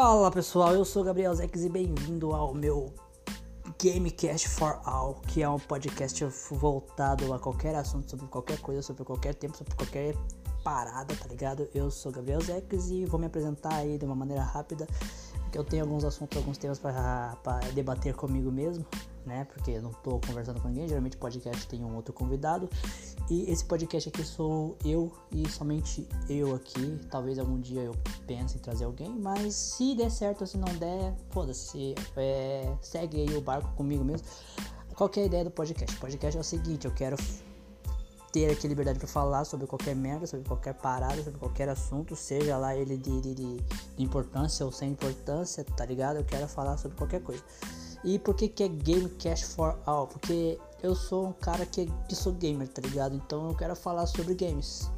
Fala pessoal, eu sou Gabriel Zex e bem-vindo ao meu Gamecast for All, que é um podcast voltado a qualquer assunto, sobre qualquer coisa, sobre qualquer tempo, sobre qualquer parada, tá ligado? Eu sou Gabriel Zex e vou me apresentar aí de uma maneira rápida, porque eu tenho alguns assuntos, alguns temas para debater comigo mesmo, né? Porque eu não tô conversando com ninguém, geralmente podcast tem um outro convidado. E esse podcast aqui sou eu e somente eu aqui. Talvez algum dia eu pense em trazer alguém, mas se der certo, se não der, foda-se. É, segue aí o barco comigo mesmo. Qual é a ideia do podcast? O podcast é o seguinte, eu quero ter aqui liberdade para falar sobre qualquer merda, sobre qualquer parada, sobre qualquer assunto, seja lá ele de, de, de, importância ou sem importância, tá ligado? Eu quero falar sobre qualquer coisa. E por que, que é Gamecast for All? Porque eu sou um cara que, que sou gamer, tá ligado? Então eu quero falar sobre games.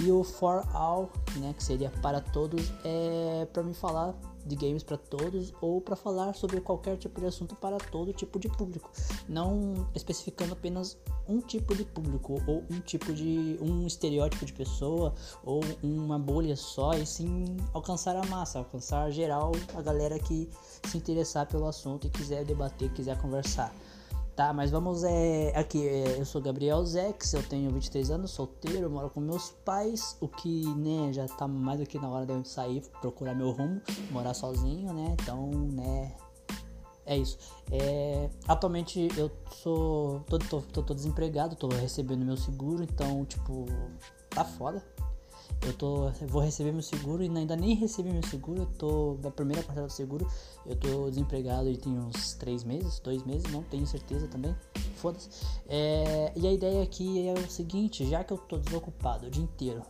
E o For All, né, que seria para todos, é para me falar de games para todos ou para falar sobre qualquer tipo de assunto para todo tipo de público, não especificando apenas um tipo de público ou um tipo de um estereótipo de pessoa ou uma bolha só e sim alcançar a massa, alcançar geral a galera que se interessar pelo assunto e quiser debater, quiser conversar. Tá, mas vamos é, aqui, é, eu sou Gabriel Zex, eu tenho 23 anos, solteiro, moro com meus pais, o que, né, já tá mais do que na hora de eu sair, procurar meu rumo, morar sozinho, né, então, né, é isso. É, atualmente eu sou, tô, tô, tô, tô desempregado, tô recebendo meu seguro, então, tipo, tá foda, eu tô vou receber meu seguro e ainda nem recebi meu seguro, eu tô da primeira parcela do seguro, eu tô desempregado e tem uns três meses, dois meses, não tenho certeza também, foda-se. É, e a ideia aqui é o seguinte, já que eu tô desocupado o dia inteiro,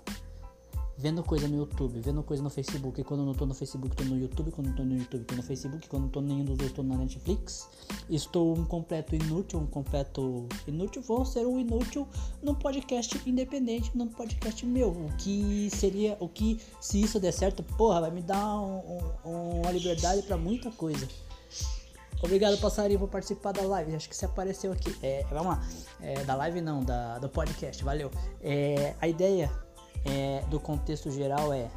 vendo coisa no YouTube, vendo coisa no Facebook. E quando eu não tô no Facebook, tô no YouTube. Quando eu tô no YouTube, tô no Facebook. Quando eu tô nenhum dos dois, tô na Netflix. Estou um completo inútil, um completo inútil. Vou ser um inútil num podcast independente, num podcast meu. O que seria, o que se isso der certo, porra, vai me dar um, um, uma liberdade para muita coisa. Obrigado, passarinho, por participar da live. Acho que você apareceu aqui. É, vamos lá. É, da live não, da, do podcast. Valeu. É, a ideia é, do contexto geral é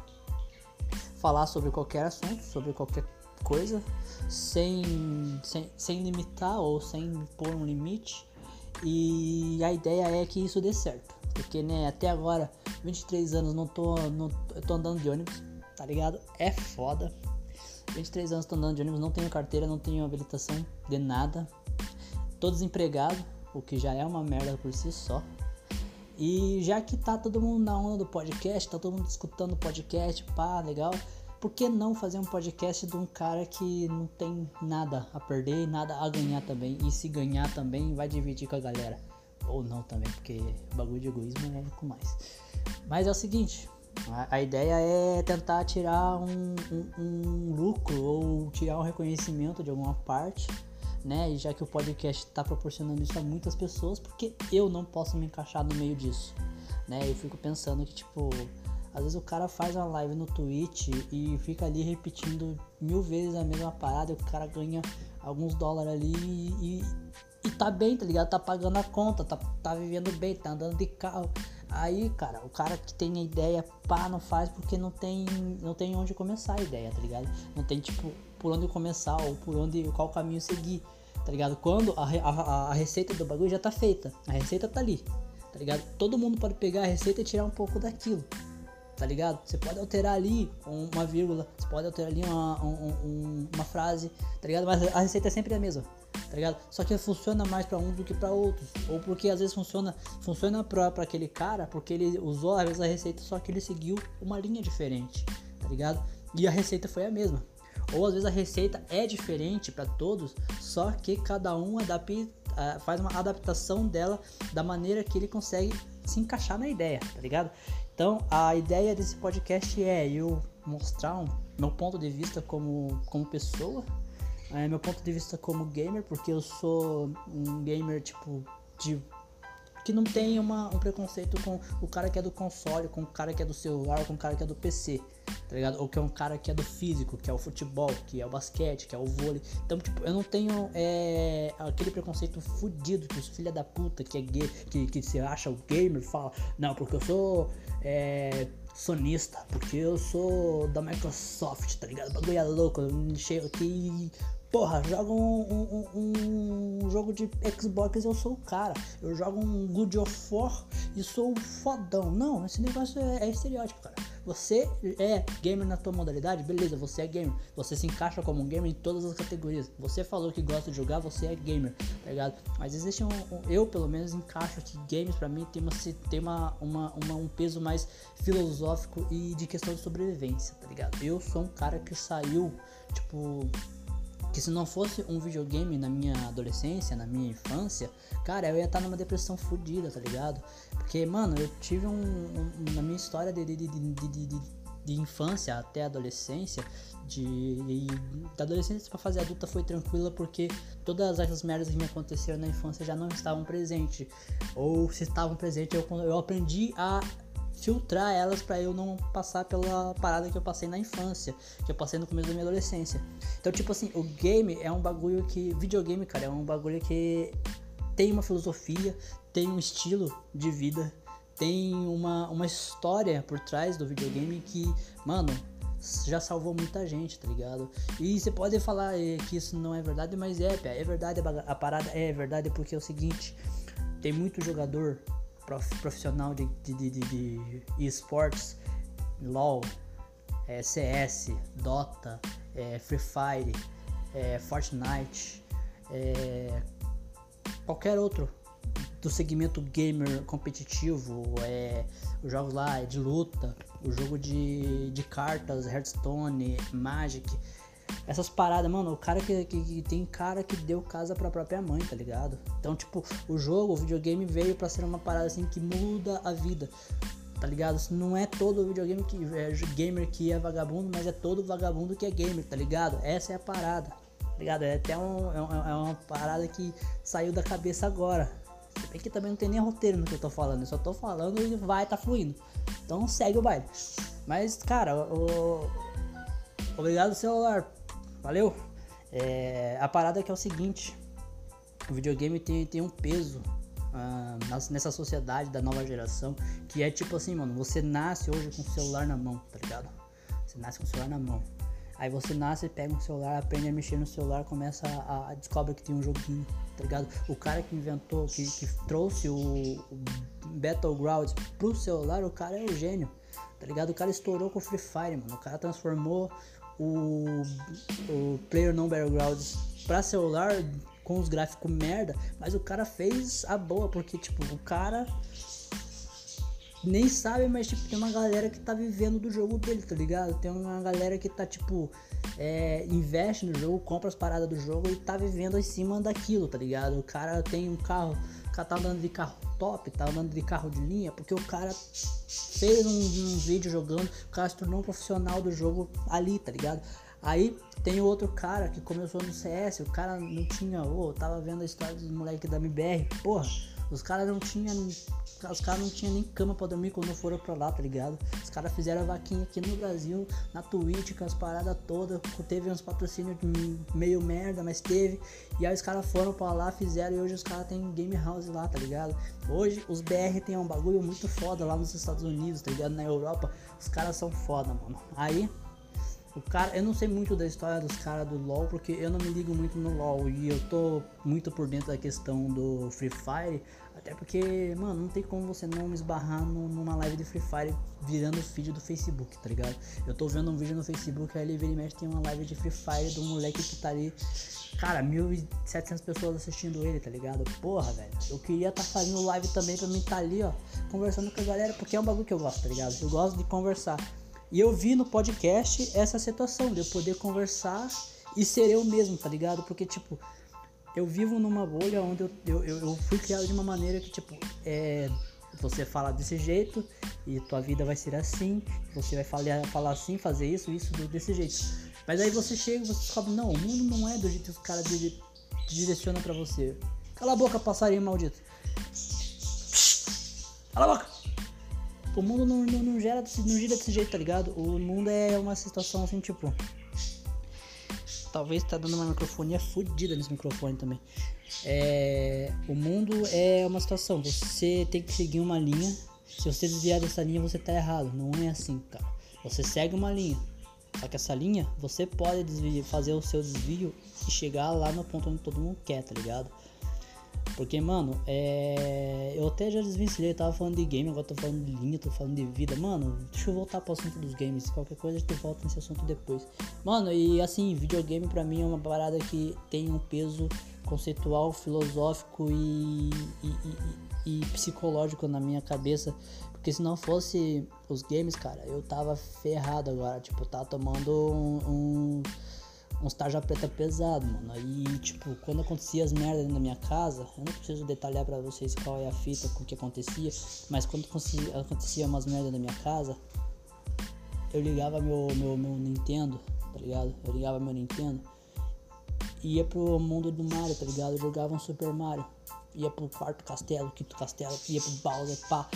falar sobre qualquer assunto, sobre qualquer coisa, sem, sem, sem limitar ou sem pôr um limite. E a ideia é que isso dê certo. Porque, né, até agora, 23 anos, não tô, não, eu tô andando de ônibus, tá ligado? É foda. 23 anos tô andando de ônibus, não tenho carteira, não tenho habilitação de nada. Tô desempregado, o que já é uma merda por si só. E já que tá todo mundo na onda do podcast, tá todo mundo escutando o podcast, pá, legal. Por que não fazer um podcast de um cara que não tem nada a perder e nada a ganhar também? E se ganhar também, vai dividir com a galera. Ou não também, porque bagulho de egoísmo é com mais. Mas é o seguinte, a, a ideia é tentar tirar um, um, um lucro ou tirar um reconhecimento de alguma parte né? E já que o podcast está proporcionando isso a muitas pessoas, porque eu não posso me encaixar no meio disso, né? Eu fico pensando que, tipo, às vezes o cara faz uma live no Twitch e fica ali repetindo mil vezes a mesma parada e o cara ganha alguns dólares ali e, e, tá bem, tá ligado? Tá pagando a conta, tá, tá vivendo bem, tá andando de carro. Aí, cara, o cara que tem a ideia, pá, não faz porque não tem, não tem onde começar a ideia, tá ligado? Não tem, tipo, por onde começar ou por onde, qual caminho seguir tá ligado? Quando a, a, a receita do bagulho já tá feita, a receita tá ali, tá ligado? Todo mundo pode pegar a receita e tirar um pouco daquilo, tá ligado? Você pode alterar ali uma vírgula, você pode alterar ali uma, um, uma frase, tá ligado? Mas a receita é sempre a mesma, tá ligado? Só que funciona mais para uns do que para outros, ou porque às vezes funciona, funciona para aquele cara, porque ele usou às vezes a receita, só que ele seguiu uma linha diferente, tá ligado? E a receita foi a mesma. Ou às vezes a receita é diferente para todos, só que cada um adapta, uh, faz uma adaptação dela da maneira que ele consegue se encaixar na ideia, tá ligado? Então a ideia desse podcast é eu mostrar um, meu ponto de vista como, como pessoa, é, meu ponto de vista como gamer, porque eu sou um gamer tipo de que não tem uma, um preconceito com o cara que é do console, com o cara que é do celular, com o cara que é do PC, tá ligado? Ou que é um cara que é do físico, que é o futebol, que é o basquete, que é o vôlei. Então, tipo, eu não tenho é, aquele preconceito fudido que os filha da puta que é gay, que, que se acha o gamer, fala, não, porque eu sou. É, sonista, porque eu sou da Microsoft, tá ligado? O bagulho é louco, eu chego aqui Porra, joga um, um, um, jogo de Xbox eu sou o cara. Eu jogo um Good of War e sou o fodão. Não, esse negócio é, é estereótipo, cara. Você é gamer na tua modalidade, beleza, você é gamer. Você se encaixa como um gamer em todas as categorias. Você falou que gosta de jogar, você é gamer, tá ligado? Mas existe um. um eu, pelo menos, encaixo que games pra mim tem, uma, tem uma, uma, uma, um peso mais filosófico e de questão de sobrevivência, tá ligado? Eu sou um cara que saiu, tipo que se não fosse um videogame na minha adolescência, na minha infância, cara, eu ia estar numa depressão fodida, tá ligado? Porque, mano, eu tive um. um na minha história de, de, de, de, de, infância até adolescência, de, da adolescência pra fase adulta foi tranquila porque todas essas merdas que me aconteceram na infância já não estavam presentes. Ou se estavam presentes, eu, eu aprendi a filtrar elas para eu não passar pela parada que eu passei na infância, que eu passei no começo da minha adolescência. Então, tipo assim, o game é um bagulho que. Videogame, cara, é um bagulho que tem uma filosofia, tem um estilo de vida, tem uma, uma história por trás do videogame que, mano, já salvou muita gente, tá ligado? E você pode falar eh, que isso não é verdade, mas é, é verdade, a parada é verdade porque é o seguinte, tem muito jogador profissional de, de, de, de esportes, LOL, é, CS, Dota, é, Free Fire, é, Fortnite, é, qualquer outro do segmento gamer competitivo, é, os jogos lá de luta, o jogo de, de cartas, Hearthstone, Magic, essas paradas, mano, o cara que, que, que, tem cara que deu casa pra própria mãe, tá ligado? Então, tipo, o jogo, o videogame veio para ser uma parada assim que muda a vida. Tá ligado? Não é todo videogame que é gamer que é vagabundo, mas é todo vagabundo que é gamer, tá ligado? Essa é a parada. Tá ligado? É até um, é, é uma parada que saiu da cabeça agora. Se bem que também não tem nem roteiro no que eu tô falando, eu só tô falando e vai tá fluindo. Então segue o baile. Mas, cara, o... obrigado celular Valeu? É, a parada é que é o seguinte: o videogame tem, tem um peso uh, nessa sociedade da nova geração que é tipo assim, mano, você nasce hoje com o celular na mão, tá ligado? Você nasce com o celular na mão. Aí você nasce, pega um celular, aprende a mexer no celular, começa a, a descobre que tem um joguinho, tá ligado? O cara que inventou, que, que trouxe o, o Battlegrounds pro celular, o cara é o gênio, tá ligado? O cara estourou com o Free Fire, mano. O cara transformou o, o Player No Battlegrounds pra celular com os gráficos merda, mas o cara fez a boa, porque tipo, o cara nem sabe, mas tipo, tem uma galera que tá vivendo do jogo dele, tá ligado? Tem uma galera que tá tipo, é, investe no jogo, compra as paradas do jogo e tá vivendo em cima daquilo, tá ligado? O cara tem um carro, cara tá andando de carro top, tá andando de carro de linha, porque o cara fez um, um vídeo jogando, o cara se tornou um profissional do jogo ali, tá ligado? Aí tem outro cara que começou no CS, o cara não tinha, ô, oh, tava vendo a história dos moleques da MBR, porra, os caras não tinham os caras não tinham nem cama pra dormir quando foram pra lá, tá ligado? Os caras fizeram a vaquinha aqui no Brasil, na Twitch, com as paradas todas. Teve uns patrocínios meio merda, mas teve. E aí os caras foram pra lá, fizeram e hoje os caras têm game house lá, tá ligado? Hoje os BR tem um bagulho muito foda lá nos Estados Unidos, tá ligado? Na Europa, os caras são foda, mano. Aí o cara, eu não sei muito da história dos caras do LoL, porque eu não me ligo muito no LoL e eu tô muito por dentro da questão do Free Fire, até porque, mano, não tem como você não esbarrar no, numa live de Free Fire virando o feed do Facebook, tá ligado? Eu tô vendo um vídeo no Facebook, aí ele vira e mexe, tem uma live de Free Fire do moleque que tá ali, cara, 1.700 pessoas assistindo ele, tá ligado? Porra, velho, eu queria tá fazendo live também pra mim tá ali, ó, conversando com a galera, porque é um bagulho que eu gosto, tá ligado? Eu gosto de conversar. E eu vi no podcast essa situação de eu poder conversar e ser eu mesmo, tá ligado? Porque, tipo, eu vivo numa bolha onde eu, eu, eu fui criado de uma maneira que, tipo, é, você fala desse jeito e tua vida vai ser assim, você vai falar, falar assim, fazer isso, isso desse jeito. Mas aí você chega e você descobre, não, o mundo não é do jeito que os caras dire, direcionam pra você. Cala a boca, passarinho maldito. Cala a boca! O mundo não, não, não, gera, não gira desse jeito, tá ligado? O mundo é uma situação assim, tipo. Talvez tá dando uma microfonia fodida nesse microfone também. É, o mundo é uma situação. Você tem que seguir uma linha Se você desviar dessa linha, você tá errado. Não é assim, cara. Você segue uma linha. Só que essa linha, você pode desviar, fazer o seu desvio e chegar lá no ponto onde todo mundo quer, tá ligado? Porque, mano, é... eu até já desvencilhei, tava falando de game, agora tô falando de linha, tô falando de vida. Mano, deixa eu voltar pro assunto dos games. Qualquer coisa a gente volta nesse assunto depois. Mano, e assim, videogame pra mim é uma parada que tem um peso conceitual, filosófico e, e, e, e psicológico na minha cabeça. Porque se não fosse os games, cara, eu tava ferrado agora. Tipo, eu tava tomando um, um uns tarja preta pesado, mano. Aí, tipo, quando acontecia as merdas na minha casa, eu não preciso detalhar para vocês qual é a fita, com o que acontecia, mas quando acontecia, umas merdas na minha casa, eu ligava meu, meu, meu Nintendo, tá ligado? Eu ligava meu Nintendo e ia pro mundo do Mario, tá ligado? Eu jogava um Super Mario. Ia pro quarto castelo, quinto castelo, ia pro Bowser, pá.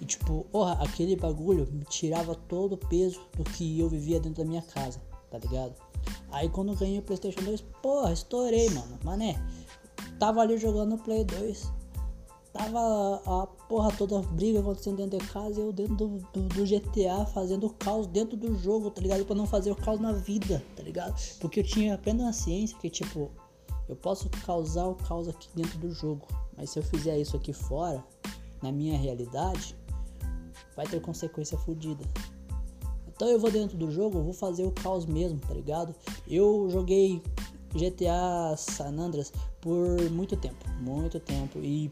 E tipo, porra, aquele bagulho me tirava todo o peso do que eu vivia dentro da minha casa, tá ligado? Aí quando ganhei o Playstation 2, porra, estourei, mano. Mané, tava ali jogando no Play 2. Tava a porra toda briga acontecendo dentro de casa e eu dentro do, do, do, GTA fazendo caos dentro do jogo, tá ligado? Pra não fazer o caos na vida, tá ligado? Porque eu tinha apenas a ciência que, tipo, eu posso causar o caos aqui dentro do jogo. Mas se eu fizer isso aqui fora, na minha realidade, vai ter consequência fodida. Então eu vou dentro do jogo, vou fazer o caos mesmo, tá ligado? Eu joguei GTA San Andreas por muito tempo, muito tempo e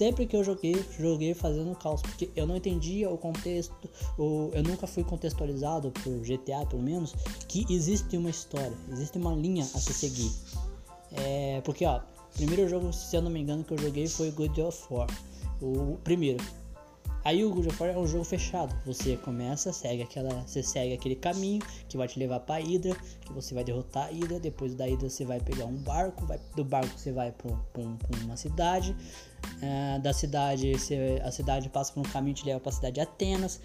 sempre que eu joguei, joguei fazendo caos, porque eu não entendia o contexto, ou eu nunca fui contextualizado por GTA, pelo menos, que existe uma história, existe uma linha a se seguir. É, porque ó, o primeiro jogo, se eu não me engano, que eu joguei foi God of War, o primeiro. Aí o God of War é um jogo fechado. Você começa, segue aquela, você segue aquele caminho que vai te levar para Hydra, que você vai derrotar a Hydra. Depois da Hydra você vai pegar um barco, vai, do barco você vai para um, uma cidade. Uh, da cidade, você, a cidade passa por um caminho que te leva para a cidade de Atenas.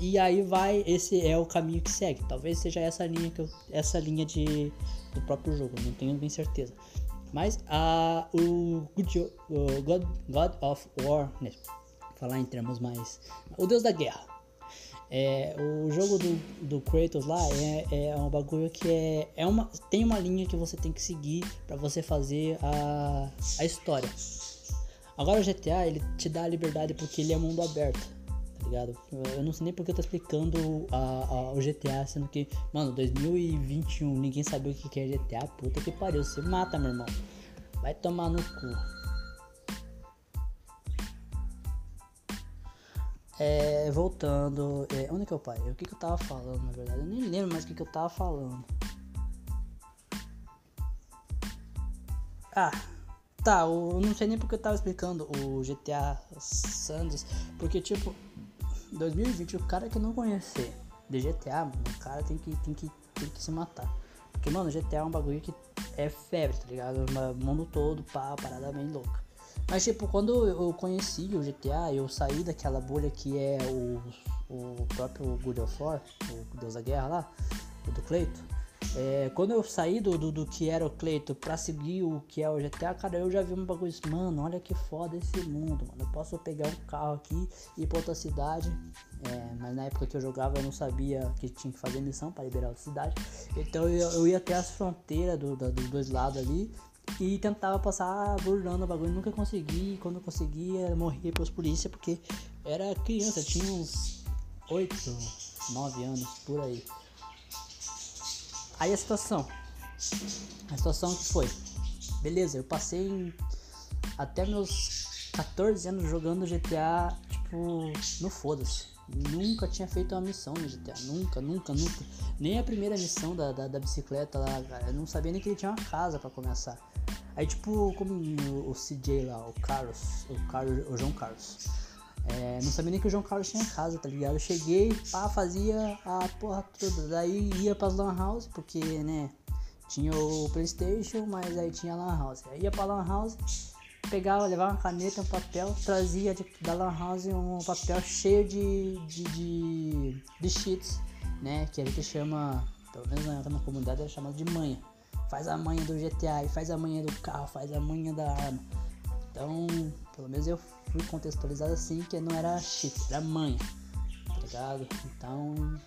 E aí vai, esse é o caminho que segue. Talvez seja essa linha que eu, essa linha de do próprio jogo, não tenho bem certeza. Mas uh, o, God, God of War, né? Falar em termos mais. O Deus da Guerra. É, o jogo do, do Kratos lá é, é um bagulho que é, é uma, tem uma linha que você tem que seguir para você fazer a, a história. Agora o GTA ele te dá a liberdade porque ele é mundo aberto, tá ligado? Eu não sei nem porque eu tô explicando a, a, o GTA, sendo que, mano, 2021 ninguém sabia o que é GTA, puta que pariu, você mata, meu irmão. Vai tomar no cu. É, voltando. É, onde que é o pai? O que, que eu tava falando, na verdade? Eu nem lembro mais o que, que eu tava falando. Ah, tá. Eu não sei nem porque eu tava explicando o GTA Sanders. Porque, tipo, 2020, o cara que não conhecer de GTA, mano, o cara tem que, tem que, tem que se matar. Porque, mano, GTA é um bagulho que é febre, tá ligado? O mundo todo, pá, parada bem louca. Mas tipo, quando eu conheci o GTA, eu saí daquela bolha que é o, o próprio God of War, o Deus da Guerra lá, o do Cleito. É, quando eu saí do, do, do, que era o Cleito pra seguir o que é o GTA, cara, eu já vi um bagulho assim, mano, olha que foda esse mundo, mano. Eu posso pegar um carro aqui e ir pra outra cidade. É, mas na época que eu jogava eu não sabia que tinha que fazer missão para liberar a cidade. Então eu, eu ia até as fronteiras do, do, dos dois lados ali e tentava passar burlando o bagulho, nunca consegui. Quando conseguia, morria pelos polícia porque era criança, tinha uns 8, 9 anos por aí. Aí a situação. A situação que foi. Beleza, eu passei até meus 14 anos jogando GTA, tipo, no foda-se. Nunca tinha feito uma missão no GTA. Nunca, nunca, nunca. Nem a primeira missão da, da, da bicicleta lá, cara. Eu não sabia nem que ele tinha uma casa para começar. Aí tipo, como o CJ lá, o Carlos, o Carlos, o João Carlos. É, não sabia nem que o João Carlos tinha casa, tá ligado? Eu cheguei, pá, fazia a porra toda. Daí ia pras Lan House, porque, né, tinha o Playstation, mas aí tinha a Lan House. Aí ia pra Lan House, pegava, levava uma caneta, um papel, trazia de, da Lan House um papel cheio de, de, de, de cheats, né? Que a gente chama, pelo menos na, comunidade era chamado de manha faz a manha do GTA, faz a manha do carro, faz a manha da arma. Então, pelo menos eu fui contextualizado assim, que não era cheat, era manha, tá ligado? Então,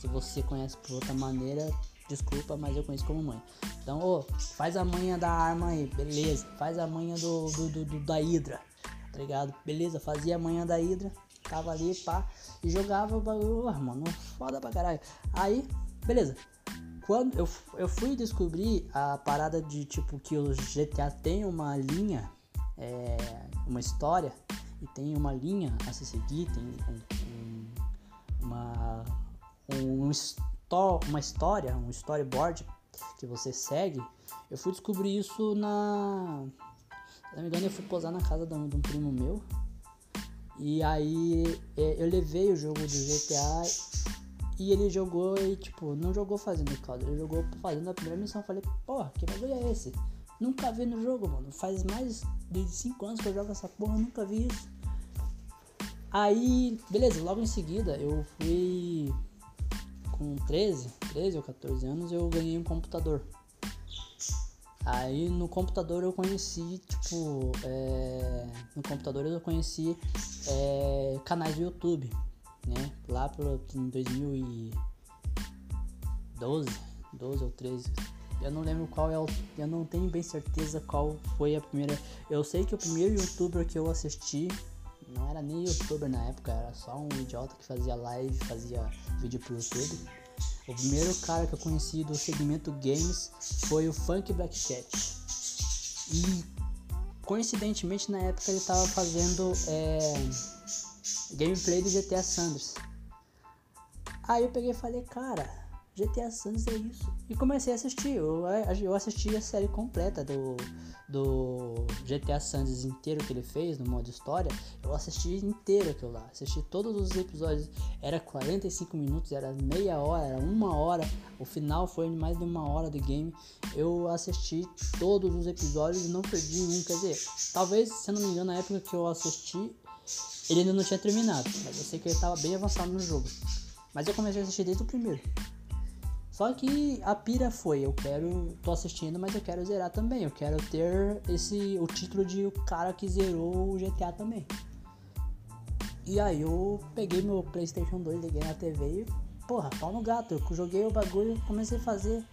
se você conhece por outra maneira, desculpa, mas eu conheço como mãe. Então, ô, faz a manha da arma aí, beleza. Faz a manha do, do, do, do da Hydra, tá ligado? Beleza, fazia a manha da Hydra, tava ali, pá, e jogava o bagulho, mano, foda pra caralho. Aí, beleza. Quando eu, eu fui descobrir a parada de tipo que o GTA tem uma linha, é, uma história, e tem uma linha a se seguir, tem um, um, uma um, uma história, um storyboard que você segue, eu fui descobrir isso na. Se não me engano, eu fui posar na casa de um, de um primo meu. E aí é, eu levei o jogo do GTA e ele jogou e tipo, não jogou fazendo caldo, ele jogou fazendo a primeira missão. Eu falei, porra, que bagulho é esse? Nunca vi no jogo, mano. Faz mais de 5 anos que eu jogo essa porra, nunca vi isso. Aí, beleza, logo em seguida eu fui com 13, 13 ou 14 anos, eu ganhei um computador. Aí no computador eu conheci, tipo, é, no computador eu conheci é, canais do YouTube, né? Lá pro, em 2012, 12 ou 13. Eu não lembro qual é o. Eu não tenho bem certeza qual foi a primeira. Eu sei que o primeiro youtuber que eu assisti não era nem youtuber na época, era só um idiota que fazia live, fazia vídeo pro YouTube. O primeiro cara que eu conheci do segmento games foi o Funk Black Cat. E coincidentemente na época ele tava fazendo é, gameplay do GTA Sanders. Aí eu peguei e falei, cara, GTA Sanders é isso. E comecei a assistir. Eu, eu assisti a série completa do, do GTA Sanders inteiro que ele fez no modo história, eu assisti inteiro aquilo lá. Assisti todos os episódios. Era 45 minutos, era meia hora, era uma hora. O final foi mais de uma hora de game. Eu assisti todos os episódios e não perdi um. Quer dizer, talvez, se não me engano, na época que eu assisti, ele ainda não tinha terminado. Mas eu sei que ele estava bem avançado no jogo. Mas eu comecei a assistir desde o primeiro. Só que a pira foi, eu quero, tô assistindo, mas eu quero zerar também. Eu quero ter esse o título de o cara que zerou o GTA também. E aí eu peguei meu PlayStation 2, liguei na TV e, porra, pau no gato. Eu joguei o bagulho, comecei a fazer,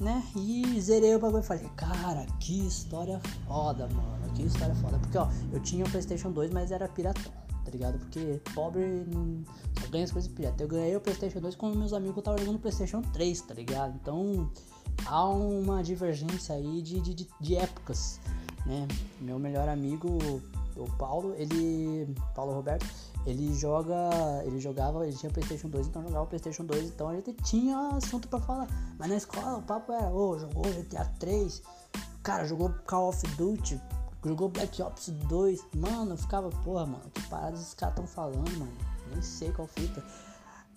né? E zerei o bagulho e falei, cara, que história foda, mano. Que história foda. Porque, ó, eu tinha o PlayStation 2, mas era piratão tá ligado? Porque pobre não só ganha as coisas pirata. Eu ganhei o PlayStation 2 quando meus amigos estavam jogando o PlayStation 3, tá ligado? Então há uma divergência aí de, de, de, épocas, né? Meu melhor amigo, o Paulo, ele. Paulo Roberto, ele joga. Ele jogava, ele tinha PlayStation 2, então jogava PlayStation 2, então a gente tinha assunto pra falar. Mas na escola o papo era, ô, oh, jogou GTA 3, cara, jogou Call of Duty Jogou Black Ops 2. Mano, eu ficava, porra, mano, que parada esses caras tão falando, mano. Nem sei qual fita.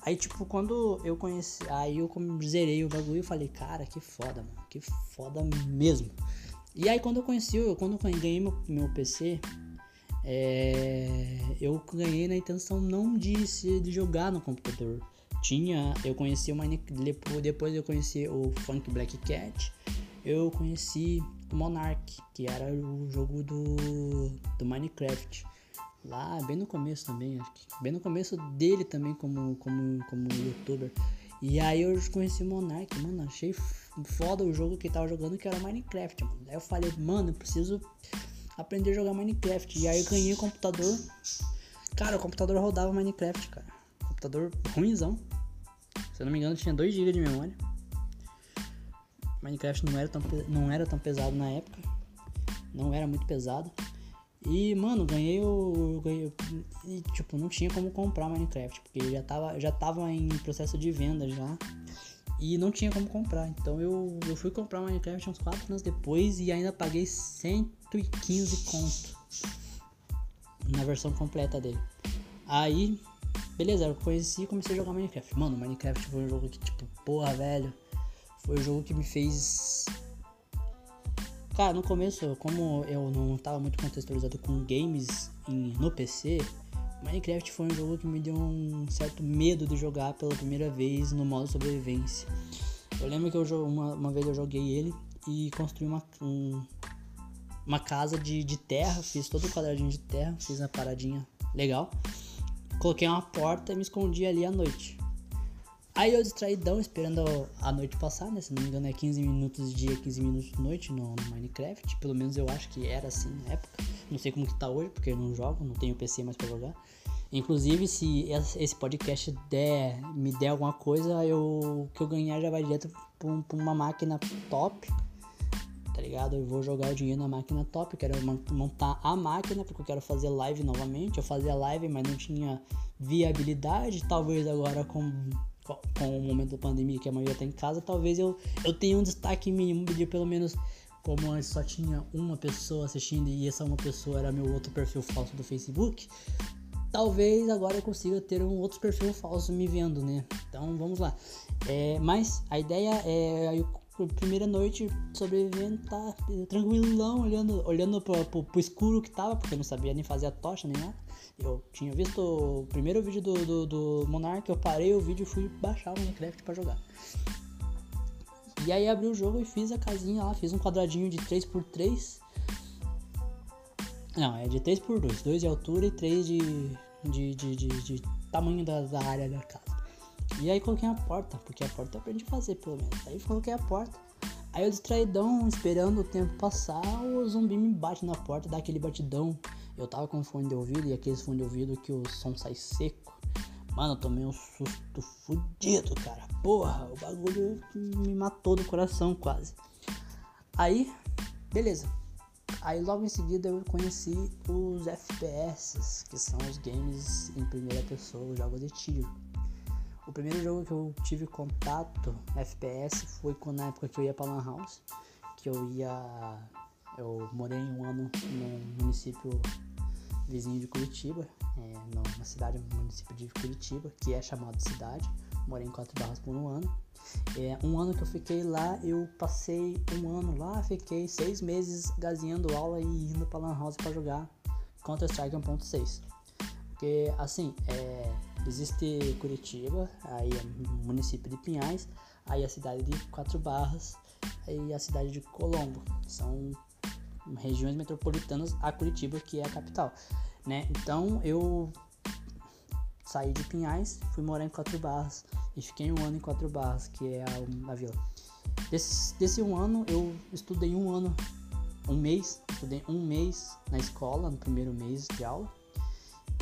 Aí, tipo, quando eu conheci. Aí eu zerei o bagulho e falei, cara, que foda, mano. Que foda mesmo. E aí, quando eu conheci, eu, quando eu ganhei meu, meu PC, é, eu ganhei na intenção não de, de jogar no computador. Tinha, eu conheci o Minecraft, depois eu conheci o Funk Black Cat, eu conheci Monarch, que era o jogo do, do Minecraft. Lá, bem no começo também, bem no começo dele também como, como, como youtuber. E aí eu conheci o Monarch, mano, achei foda o jogo que tava jogando, que era Minecraft, mano. Aí eu falei, mano, eu preciso aprender a jogar Minecraft. E aí eu ganhei o computador. Cara, o computador rodava Minecraft, cara. Computador ruimzão. Se eu não me engano, tinha 2 GB de memória. Minecraft não era, tão, não era tão pesado na época. Não era muito pesado. E, mano, ganhei o. Ganhei, e, tipo, não tinha como comprar Minecraft. Porque já tava, já tava em processo de venda já. E não tinha como comprar. Então eu, eu fui comprar Minecraft uns 4 anos depois e ainda paguei 115 conto. Na versão completa dele. Aí, beleza, eu conheci e comecei a jogar Minecraft. Mano, Minecraft foi um jogo que, tipo, porra, velho foi o jogo que me fez. Cara, no começo, como eu não estava muito contextualizado com games em, no PC, Minecraft foi um jogo que me deu um certo medo de jogar pela primeira vez no modo sobrevivência. Eu lembro que eu, uma, uma vez eu joguei ele e construí uma, um, uma casa de, de terra, fiz todo o quadradinho de terra, fiz uma paradinha legal. Coloquei uma porta e me escondi ali à noite. Aí eu distraidão, esperando a noite passar, né? Se não me engano é 15 minutos dia, 15 minutos noite no, no, Minecraft. Pelo menos eu acho que era assim na época. Não sei como que tá hoje, porque eu não jogo, não tenho PC mais pra jogar. Inclusive, se esse podcast der, me der alguma coisa, eu que eu ganhar já vai direto pra uma máquina top. Tá ligado? Eu vou jogar o dinheiro na máquina top. Eu quero montar a máquina, porque eu quero fazer live novamente. Eu fazia live, mas não tinha viabilidade. Talvez agora com com o momento da pandemia que a maioria tá em casa, talvez eu, eu tenha um destaque mínimo de pelo menos como antes só tinha uma pessoa assistindo e essa uma pessoa era meu outro perfil falso do Facebook, talvez agora eu consiga ter um outro perfil falso me vendo, né? Então vamos lá. É, mas a ideia é eu, primeira noite sobrevivendo, tá tranquilão, olhando, olhando pro, pro, pro escuro que tava, porque eu não sabia nem fazer a tocha nem nada. Eu tinha visto o primeiro vídeo do, do, do Monarch, eu parei o vídeo e fui baixar o Minecraft pra jogar. E aí abri o jogo e fiz a casinha lá, fiz um quadradinho de 3x3. Não, é de 3x2, 2 de altura e 3 de, de, de, de, de tamanho da, da área da casa. E aí coloquei a porta, porque a porta eu aprendi a fazer pelo menos. Aí coloquei a porta. Aí eu distraidão, esperando o tempo passar, o zumbi me bate na porta, dá aquele batidão. Eu tava com fone de ouvido e aqueles fone de ouvido que o som sai seco. Mano, eu tomei um susto fudido, cara. Porra, o bagulho me matou do coração quase. Aí, beleza. Aí logo em seguida eu conheci os FPS, que são os games em primeira pessoa, os jogos de tiro. O primeiro jogo que eu tive contato FPS foi quando, na época que eu ia pra Lan House, que eu ia. Eu morei um ano no município vizinho de Curitiba, é, na cidade, município de Curitiba, que é chamado de cidade. Morei em Quatro Barras por um ano. É, um ano que eu fiquei lá, eu passei um ano lá, fiquei seis meses gazeando aula e indo pra Lan House pra jogar Counter-Strike 1.6. Porque, assim, é, existe Curitiba, aí é município de Pinhais, aí a cidade de Quatro Barras, aí a cidade de Colombo. São regiões metropolitanas a Curitiba, que é a capital, né? Então eu saí de Pinhais, fui morar em Quatro Barras e fiquei um ano em Quatro Barras, que é a, a vila. Desse, desse um ano eu estudei um ano, um mês, estudei um mês na escola, no primeiro mês de aula.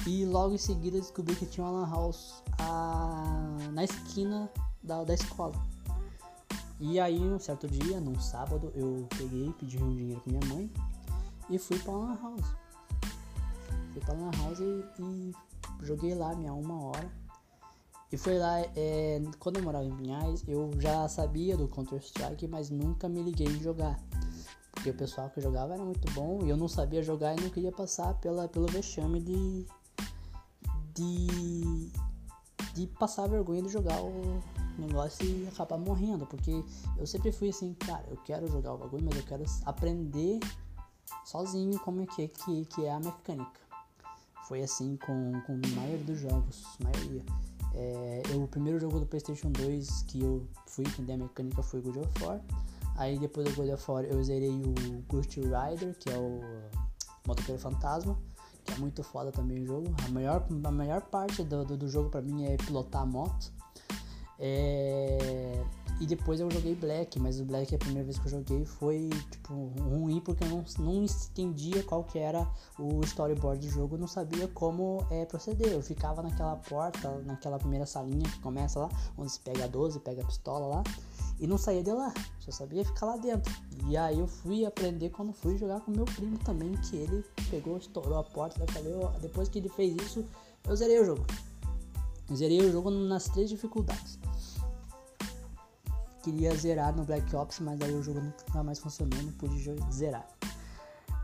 E logo em seguida descobri que tinha uma lan house a, na esquina da, da escola. E aí, um certo dia, num sábado, eu peguei, pedi um dinheiro com minha mãe e fui pra Lan House. Fui pra Lan House e, e joguei lá minha uma hora. E foi lá, é, quando eu morava em Pinhais, eu já sabia do Counter-Strike, mas nunca me liguei em jogar. Porque o pessoal que jogava era muito bom e eu não sabia jogar e não queria passar pela, pelo vexame de, de, de passar vergonha de jogar o, negócio e acabar morrendo, porque eu sempre fui assim, cara, eu quero jogar o bagulho, mas eu quero aprender sozinho como é que, que, que é a mecânica. Foi assim com, com a maioria dos jogos, maioria. É, eu, o primeiro jogo do Playstation 2 que eu fui entender a mecânica foi God of War. Aí depois do God of War eu zerei o Ghost Rider, que é o motoqueiro fantasma, que é muito foda também o jogo. A maior, a maior parte do, do, do jogo pra mim é pilotar a moto. É... E depois eu joguei Black, mas o Black a primeira vez que eu joguei foi tipo ruim porque eu não, não entendia qual que era o storyboard do jogo, eu não sabia como é, proceder. Eu ficava naquela porta, naquela primeira salinha que começa lá, onde se pega a 12, pega a pistola lá, e não saía de lá, só sabia ficar lá dentro. E aí eu fui aprender quando fui jogar com meu primo também, que ele pegou, estourou a porta, eu falei, depois que ele fez isso, eu zerei o jogo. zerei o jogo nas três dificuldades queria zerar no Black Ops, mas aí o jogo nunca mais funcionou, não pude zerar.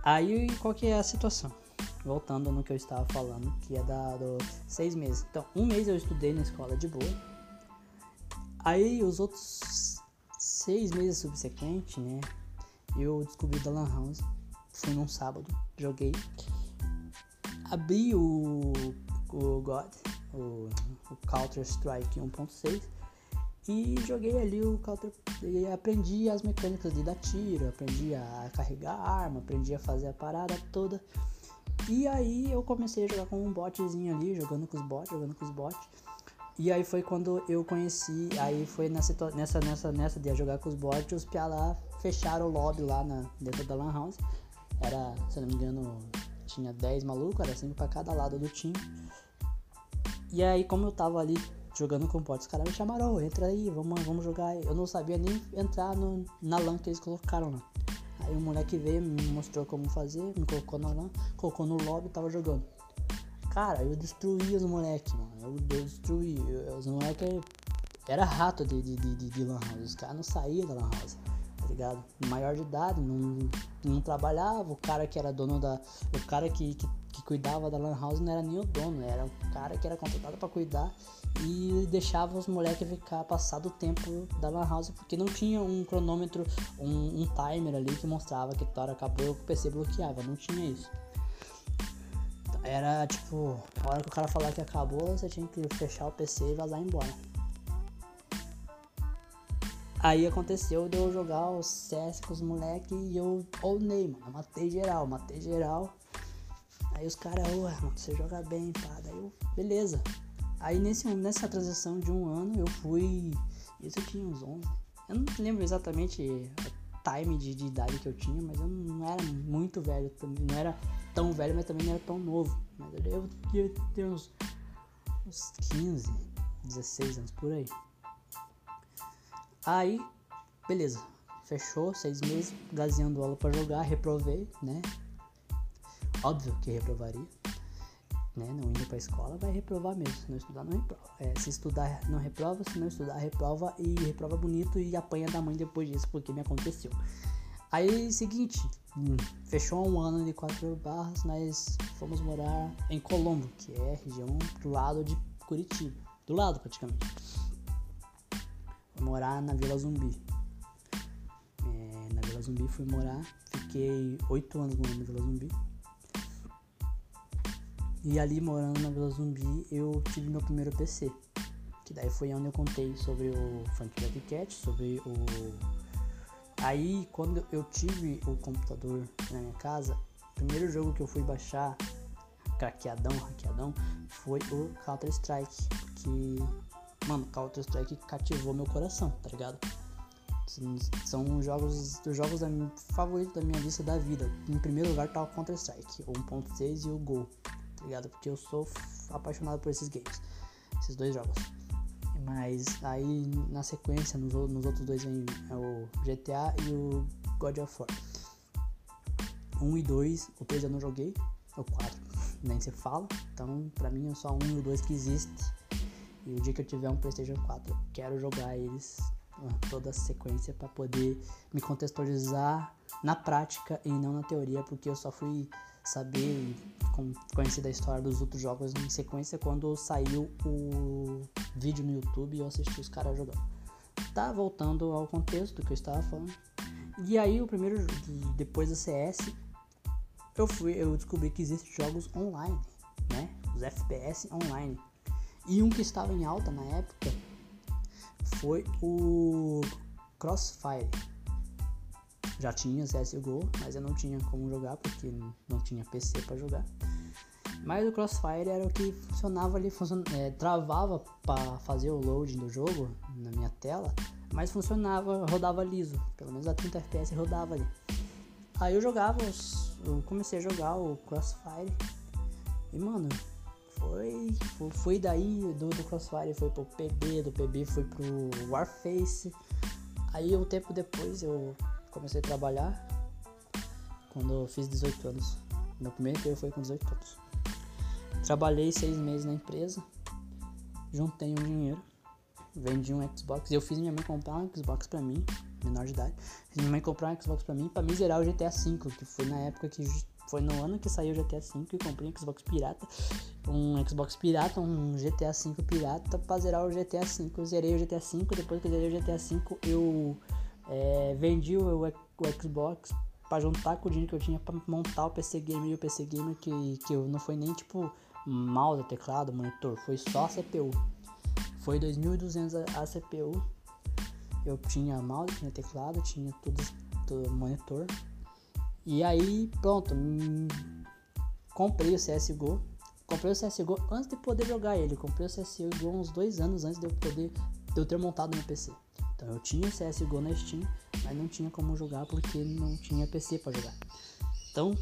Aí qual que é a situação? Voltando no que eu estava falando, que é da do seis meses. Então, um mês eu estudei na escola de boa. Aí os outros seis meses subsequentes, né? Eu descobri da Lan House. Fui num sábado, joguei. Abri o, o God, o, o Counter Strike 1.6 e joguei ali o Counter aprendi as mecânicas de dar tiro, aprendi a carregar a arma, aprendi a fazer a parada toda. E aí eu comecei a jogar com um botzinho ali, jogando com os bots, jogando com os bots. E aí foi quando eu conheci, aí foi nessa, nessa, nessa, nessa de jogar com os bots, os pia lá fecharam o lobby lá na, dentro da Lan House. Era, se não me engano, tinha 10 malucos, era 5 pra cada lado do time. E aí como eu tava ali jogando com bots, os caras me chamaram, oh, entra aí, vamos, vamos jogar. Eu não sabia nem entrar no, na LAN que eles colocaram lá. Aí o moleque veio, me mostrou como fazer, me colocou na LAN, colocou no lobby e tava jogando. Cara, eu destruí os moleques, mano. Eu, eu destruí. Eu, os moleques era rato de, de, de, de Lan House. Os caras não saíam da Lan House, tá ligado? Maior de idade, não, não trabalhava. O cara que era dono da. O cara que, que, que cuidava da Lan House não era nem o dono, era o cara que era contratado para cuidar e deixava os moleques ficar passado o tempo da Lan House porque não tinha um cronômetro, um, um timer ali que mostrava que a hora acabou e o PC bloqueava, não tinha isso. Era tipo, a hora que o cara falar que acabou, você tinha que fechar o PC e vazar embora. Aí aconteceu de eu jogar o CS com os moleques e eu ownei, mano. matei geral, matei geral. Aí os caras, ué, mano, você joga bem, pá. Daí eu, beleza. Aí nesse, nessa transição de um ano eu fui. Isso eu tinha uns 11. Eu não lembro exatamente o time de, de, idade que eu tinha, mas eu não era muito velho, não era tão velho, mas também não era tão novo. Mas eu devia ter uns, uns 15, 16 anos por aí. Aí, beleza. Fechou, seis meses, gazeando aula para jogar, reprovei, né? Óbvio que reprovaria né, não indo pra escola, vai reprovar mesmo. Se não estudar, não reprova. É, se estudar, não reprova. Se não estudar, reprova. E reprova bonito e apanha da mãe depois disso, porque me aconteceu. Aí, seguinte, hum, fechou um ano de quatro barras, nós fomos morar em Colombo, que é região do lado de Curitiba. Do lado, praticamente. Fui morar na Vila Zumbi. É, na Vila Zumbi fui morar, fiquei oito anos morando na Vila Zumbi. E ali morando na Vila Zumbi eu tive meu primeiro PC. Que daí foi onde eu contei sobre o Funk Cat, sobre o. Aí quando eu tive o computador na minha casa, o primeiro jogo que eu fui baixar, craqueadão, hackeadão, foi o Counter Strike. Que, mano, Counter Strike cativou meu coração, tá ligado? São jogos, os jogos da favoritos da minha lista da vida. Em primeiro lugar tá o Counter Strike, o 1.6 e o Gol tá ligado? Porque eu sou apaixonado por esses games, esses dois jogos. Mas aí na sequência, nos, nos outros dois vem é o GTA e o God of War. 1 um e 2, o 3 eu não joguei, o 4 nem se fala, então pra mim é só um e o 2 que existe. E o dia que eu tiver um PlayStation 4, eu quero jogar eles toda a sequência para poder me contextualizar na prática e não na teoria, porque eu só fui saber conhecer da história dos outros jogos em sequência quando saiu o vídeo no YouTube e eu assisti os caras jogando. Tá voltando ao contexto que eu estava falando. E aí o primeiro depois do CS eu fui eu descobri que existem jogos online, né? Os FPS online. E um que estava em alta na época foi o Crossfire já tinha CSGO, mas eu não tinha como jogar porque não tinha PC para jogar. Mas o Crossfire era o que funcionava ali, funcion... é, travava para fazer o loading do jogo na minha tela, mas funcionava, rodava liso, pelo menos a 30 FPS rodava ali. Aí eu jogava, eu comecei a jogar o Crossfire e mano, foi, foi daí do, do Crossfire foi pro PB, do PB foi pro Warface. Aí um tempo depois eu comecei a trabalhar quando eu fiz 18 anos. Meu primeiro emprego foi com 18 anos. Trabalhei seis meses na empresa, juntei um dinheiro, vendi um Xbox. Eu fiz minha mãe comprar um Xbox pra mim, menor de idade. Fiz minha mãe comprar um Xbox pra mim pra me zerar o GTA V, que foi na época que foi no ano que saiu o GTA V e comprei um Xbox pirata. Um Xbox pirata, um GTA V pirata pra zerar o GTA V. Eu zerei o GTA V, depois que zerei o GTA V eu é, vendi o, o, Xbox para juntar com o dinheiro que eu tinha para montar o PC Gamer e o PC Gamer que, que eu não foi nem tipo mouse, teclado, monitor, foi só a CPU. Foi 2.200 a CPU. Eu tinha mouse, tinha teclado, tinha tudo, tudo monitor. E aí, pronto, hum, comprei o CSGO. Comprei o CSGO antes de poder jogar ele. Comprei o CSGO uns dois anos antes de eu poder de eu ter montado meu PC. Então eu tinha o CSGO na Steam, mas não tinha como jogar porque não tinha PC para jogar. Então,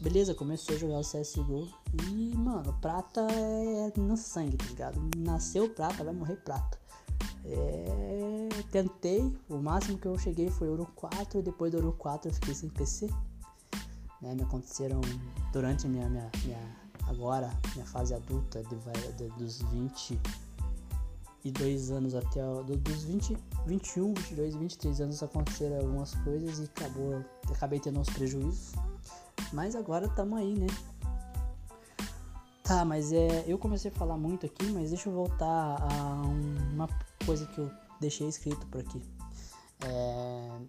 beleza, comecei a jogar o CSGO e, mano, prata é no sangue, tá ligado? Nasceu prata, vai morrer prata. É, tentei, o máximo que eu cheguei foi Ouro 4, depois do Ouro 4 eu fiquei sem PC. Né, me aconteceram durante minha, minha, minha agora, minha fase adulta de, de, dos 22 anos até do, dos 20, 21, 22, 23 anos aconteceram algumas coisas e acabou, acabei tendo uns prejuízos. Mas agora estamos aí, né? Tá, mas é, eu comecei a falar muito aqui, mas deixa eu voltar a uma coisa que eu deixei escrito por aqui. É,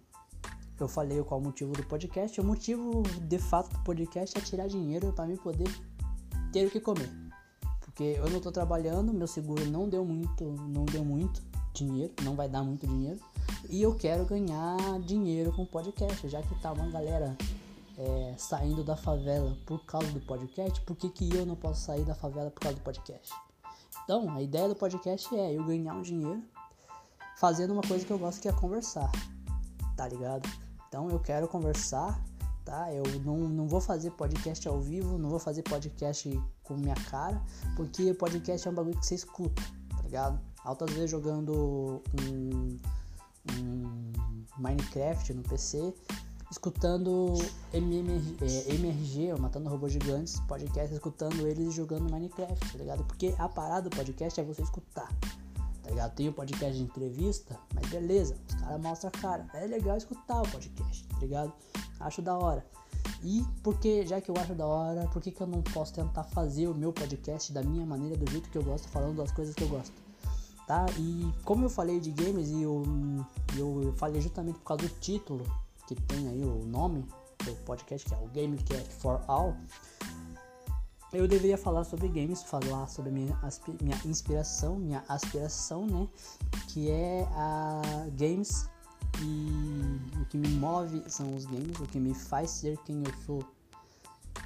eu falei qual o motivo do podcast. O motivo de fato do podcast é tirar dinheiro para mim poder ter o que comer. Porque eu não tô trabalhando, meu seguro não deu muito, não deu muito dinheiro, não vai dar muito dinheiro. E eu quero ganhar dinheiro com podcast, já que tá uma galera é, saindo da favela por causa do podcast, por que, que eu não posso sair da favela por causa do podcast? Então, a ideia do podcast é eu ganhar um dinheiro fazendo uma coisa que eu gosto que é conversar, tá ligado? Então eu quero conversar, tá? Eu não, não vou fazer podcast ao vivo, não vou fazer podcast com minha cara, porque podcast é um bagulho que você escuta, tá ligado? Altas vezes jogando um, um Minecraft no PC, escutando MMR, é, MRG, Matando Robôs Gigantes, podcast, escutando eles jogando Minecraft, tá ligado? Porque a parada do podcast é você escutar, tá ligado? Tem o podcast de entrevista, mas beleza, os caras mostram a cara. É legal escutar o podcast, tá ligado? Acho da hora. E porque, já que eu acho da hora, por que, que eu não posso tentar fazer o meu podcast da minha maneira, do jeito que eu gosto, falando das coisas que eu gosto? Tá? E como eu falei de games e eu, eu falei justamente por causa do título que tem aí o nome do podcast, que é o Gamecast for All, eu deveria falar sobre games, falar sobre minha, minha inspiração, minha aspiração, né? Que é a games e o que me move são os games, o que me faz ser quem eu sou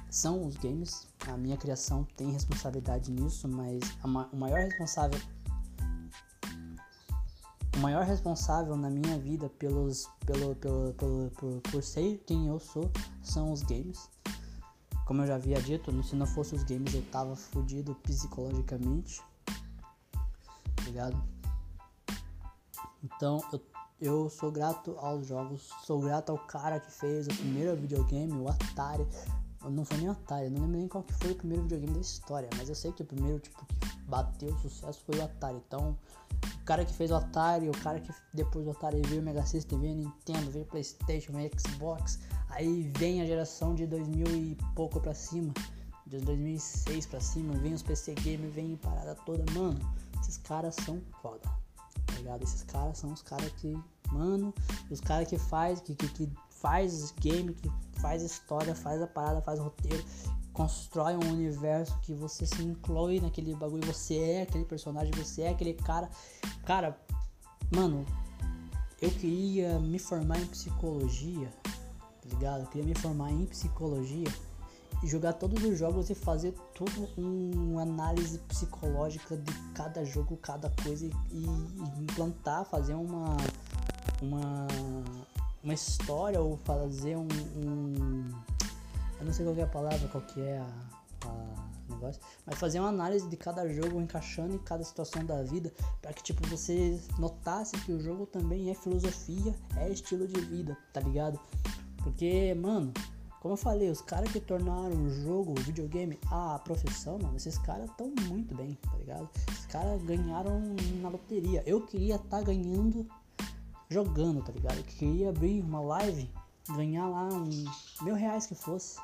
são os games. A minha criação tem responsabilidade nisso, mas a, o maior responsável o maior responsável na minha vida pelos, pelo, pelo, pelo, por, por ser quem eu sou são os games. Como eu já havia dito, se não fosse os games eu tava fudido psicologicamente. Ligado? Então eu, eu sou grato aos jogos, sou grato ao cara que fez o primeiro videogame, o Atari. Não foi nem o Atari, não lembro nem qual que foi o primeiro videogame da história, mas eu sei que o primeiro tipo que bateu sucesso foi o Atari. Então cara que fez o Atari, o cara que depois do Atari veio o Mega System, veio o Nintendo, veio o Playstation, veio o Xbox, aí vem a geração de 2000 e pouco pra cima, de 2006 pra cima, vem os PC Gamer, vem parada toda, mano, esses caras são foda, tá ligado? Esses caras são os caras que, mano, os caras que faz, que, que, que faz game, que faz história, faz a parada, faz roteiro, constrói um universo que você se inclui naquele bagulho, você é aquele personagem, você é aquele cara. Cara, mano, eu queria me formar em psicologia, tá ligado? Eu queria me formar em psicologia e jogar todos os jogos e fazer tudo uma análise psicológica de cada jogo, cada coisa e, e implantar, fazer uma uma uma história ou fazer um, um eu não sei qual é a palavra, qual que é a, a negócio, mas fazer uma análise de cada jogo encaixando em cada situação da vida, para que tipo você notasse que o jogo também é filosofia, é estilo de vida, tá ligado? Porque, mano, como eu falei, os caras que tornaram o jogo, o videogame, a profissão, mano, esses caras estão muito bem, tá ligado? Esses caras ganharam na loteria. Eu queria estar tá ganhando jogando, tá ligado? Eu queria abrir uma live ganhar lá um mil reais que fosse.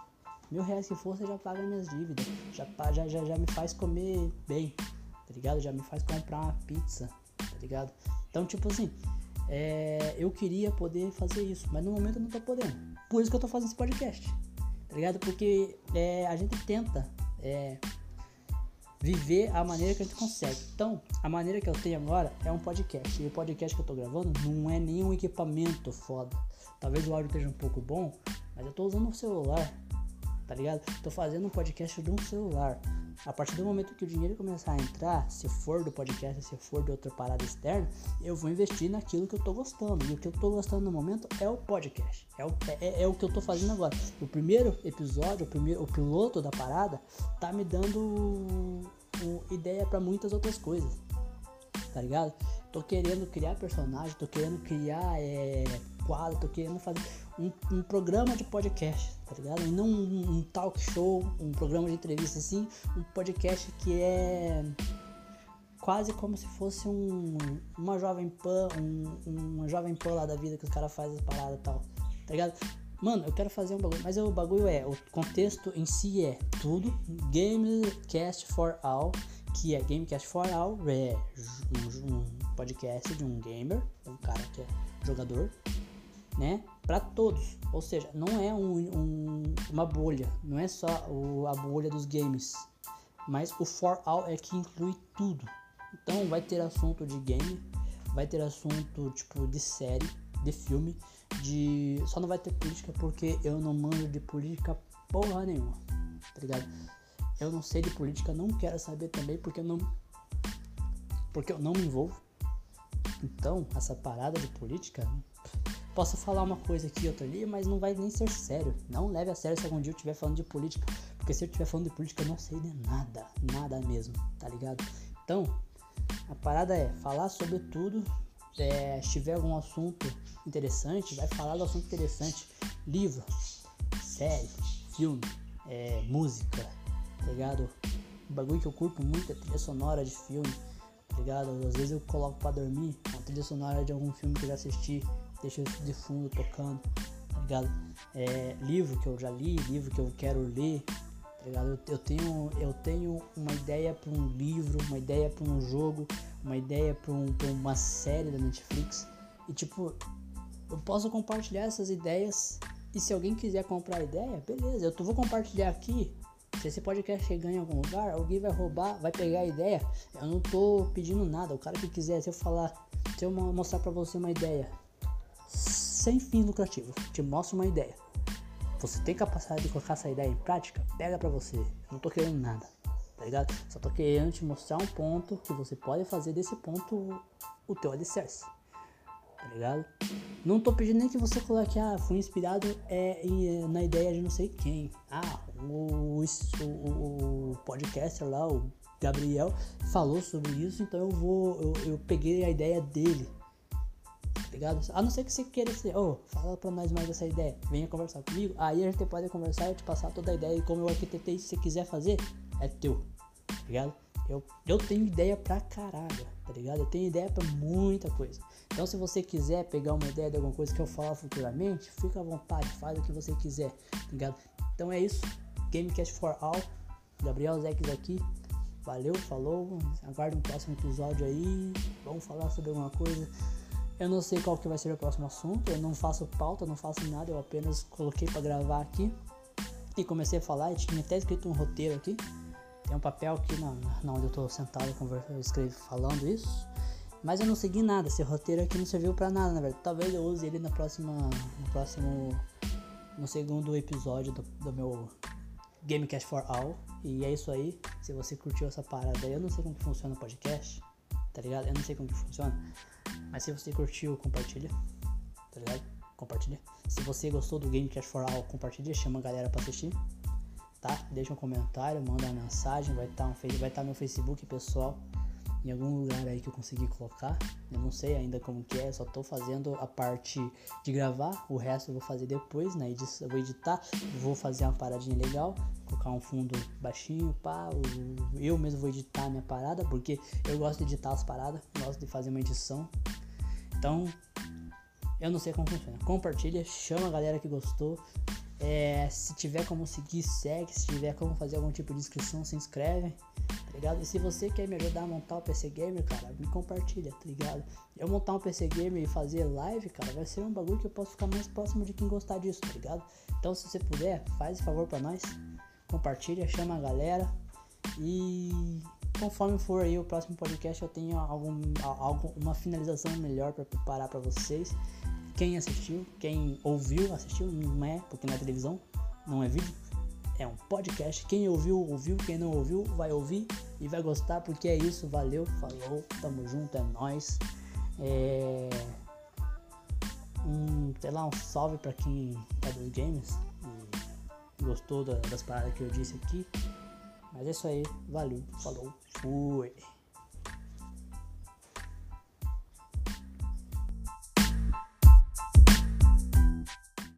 Mil reais que fosse já paga minhas dívidas. Já, já, já, já me faz comer bem, tá ligado? Já me faz comprar uma pizza, tá ligado? Então, tipo assim, é, eu queria poder fazer isso, mas no momento eu não tô podendo. Por isso que eu tô fazendo esse podcast, tá ligado? Porque é, a gente tenta é, viver a maneira que a gente consegue. Então, a maneira que eu tenho agora é um podcast. E o podcast que eu tô gravando não é nenhum equipamento foda. Talvez o áudio esteja um pouco bom, mas eu tô usando um celular, tá ligado? Tô fazendo um podcast de um celular. A partir do momento que o dinheiro começar a entrar, se for do podcast, se for de outra parada externa, eu vou investir naquilo que eu tô gostando. E o que eu tô gostando no momento é o podcast. É o, é, é o que eu tô fazendo agora. O primeiro episódio, o, primeiro, o piloto da parada, tá me dando ideia para muitas outras coisas. Tá ligado? Tô querendo criar personagem, tô querendo criar é, quadro, tô querendo fazer um, um, programa de podcast, tá ligado? E não um, um, talk show, um programa de entrevista assim, um podcast que é quase como se fosse um, uma jovem pan, um, uma jovem pan lá da vida que os caras fazem as paradas e tal, tá ligado? Mano, eu quero fazer um bagulho, mas o bagulho é, o contexto em si é tudo, Gamecast for All, que é Gamecast for All, é um, podcast de um gamer, um cara que é jogador, né? Para todos. Ou seja, não é um, um, uma bolha, não é só o, a bolha dos games, mas o For All é que inclui tudo. Então vai ter assunto de game, vai ter assunto tipo de série, de filme, de. Só não vai ter política porque eu não manjo de política porra nenhuma. Tá ligado? Eu não sei de política, não quero saber também porque eu não. Porque eu não me envolvo. Então, essa parada de política Posso falar uma coisa aqui, outra ali, mas não vai nem ser sério. Não leve a sério se algum dia eu estiver falando de política. Porque se eu estiver falando de política, eu não sei de nada. Nada mesmo, tá ligado? Então, a parada é falar sobre tudo. É, se tiver algum assunto interessante, vai falar do assunto interessante. Livro, série, filme, é, música, tá ligado? Bagulho que eu curto muito é trilha sonora de filme, tá ligado? Às vezes eu coloco pra dormir uma trilha sonora de algum filme que eu já assisti deixa isso de fundo tocando, tá ligado? É, livro que eu já li, livro que eu quero ler, tá ligado? Eu, eu tenho, eu tenho uma ideia para um livro, uma ideia para um jogo, uma ideia para um, uma série da Netflix e tipo, eu posso compartilhar essas ideias e se alguém quiser comprar ideia, beleza, eu tô, vou compartilhar aqui. Se esse podcast chegar em algum lugar, alguém vai roubar, vai pegar a ideia. Eu não tô pedindo nada. O cara que quiser, se eu falar, se eu mostrar para você uma ideia, sem fim lucrativo. Te mostro uma ideia. Você tem capacidade de colocar essa ideia em prática? Pega pra você. Eu não tô querendo nada, tá ligado? Só tô querendo te mostrar um ponto que você pode fazer desse ponto o teu alicerce, tá ligado? Não tô pedindo nem que você coloque, ah, fui inspirado é, na ideia de não sei quem. Ah, o, o, o podcaster lá, o Gabriel, falou sobre isso, então eu vou, eu, eu peguei a ideia dele ligado? A não ser que você queira ser, oh, fala pra nós mais dessa ideia, venha conversar comigo. Aí a gente pode conversar e te passar toda a ideia e como eu arquitetei, se você quiser fazer, é teu, tá ligado? Eu, eu tenho ideia pra caralho, tá ligado? Eu tenho ideia pra muita coisa. Então, se você quiser pegar uma ideia de alguma coisa que eu falar futuramente, fica à vontade, faz o que você quiser, tá ligado? Então é isso. Gamecast for All. Gabriel Zex aqui. Valeu, falou. Aguarde um próximo episódio aí. Vamos falar sobre alguma coisa. Eu não sei qual que vai ser o próximo assunto, eu não faço pauta, não faço nada, eu apenas coloquei para gravar aqui e comecei a falar, eu tinha até escrito um roteiro aqui. Tem um papel aqui na, na onde eu tô sentado eu escrevo falando isso. Mas eu não segui nada, esse roteiro aqui não serviu para nada, na verdade. Talvez eu use ele na próxima, no próximo, no segundo episódio do, do meu Gamecast for All. E é isso aí. Se você curtiu essa parada, eu não sei como que funciona o podcast, tá ligado? Eu não sei como que funciona. Mas se você curtiu, compartilha. Tá ligado? Compartilha. Se você gostou do Game Cash for All, compartilha, chama a galera pra assistir. Tá? Deixa um comentário, manda uma mensagem, vai estar tá um, tá no Facebook pessoal em algum lugar aí que eu consegui colocar. Eu não sei ainda como que é, só tô fazendo a parte de gravar, o resto eu vou fazer depois, né? Eu vou editar, vou fazer uma paradinha legal, colocar um fundo baixinho, pá, eu mesmo vou editar minha parada, porque eu gosto de editar as paradas, gosto de fazer uma edição. Então, eu não sei como funciona. Compartilha, chama a galera que gostou. É, se tiver como seguir, segue. Se tiver como fazer algum tipo de inscrição, se inscreve ligado? E se você quer me ajudar a montar o PC Gamer, cara, me compartilha, tá ligado? Eu montar um PC Gamer e fazer live, cara, vai ser um bagulho que eu posso ficar mais próximo de quem gostar disso, tá ligado? Então se você puder, faz favor para nós, compartilha, chama a galera E conforme for aí o próximo podcast, eu tenho algum, algum uma finalização melhor para preparar para vocês. Quem assistiu, quem ouviu, assistiu, não é, porque não é televisão, não é vídeo, é um podcast. Quem ouviu, ouviu, quem não ouviu, vai ouvir e vai gostar, porque é isso. Valeu, falou, tamo junto, é nóis. É... Um, sei lá, um salve para quem é dos games e gostou das paradas que eu disse aqui. Mas é isso aí, valeu, falou, fui.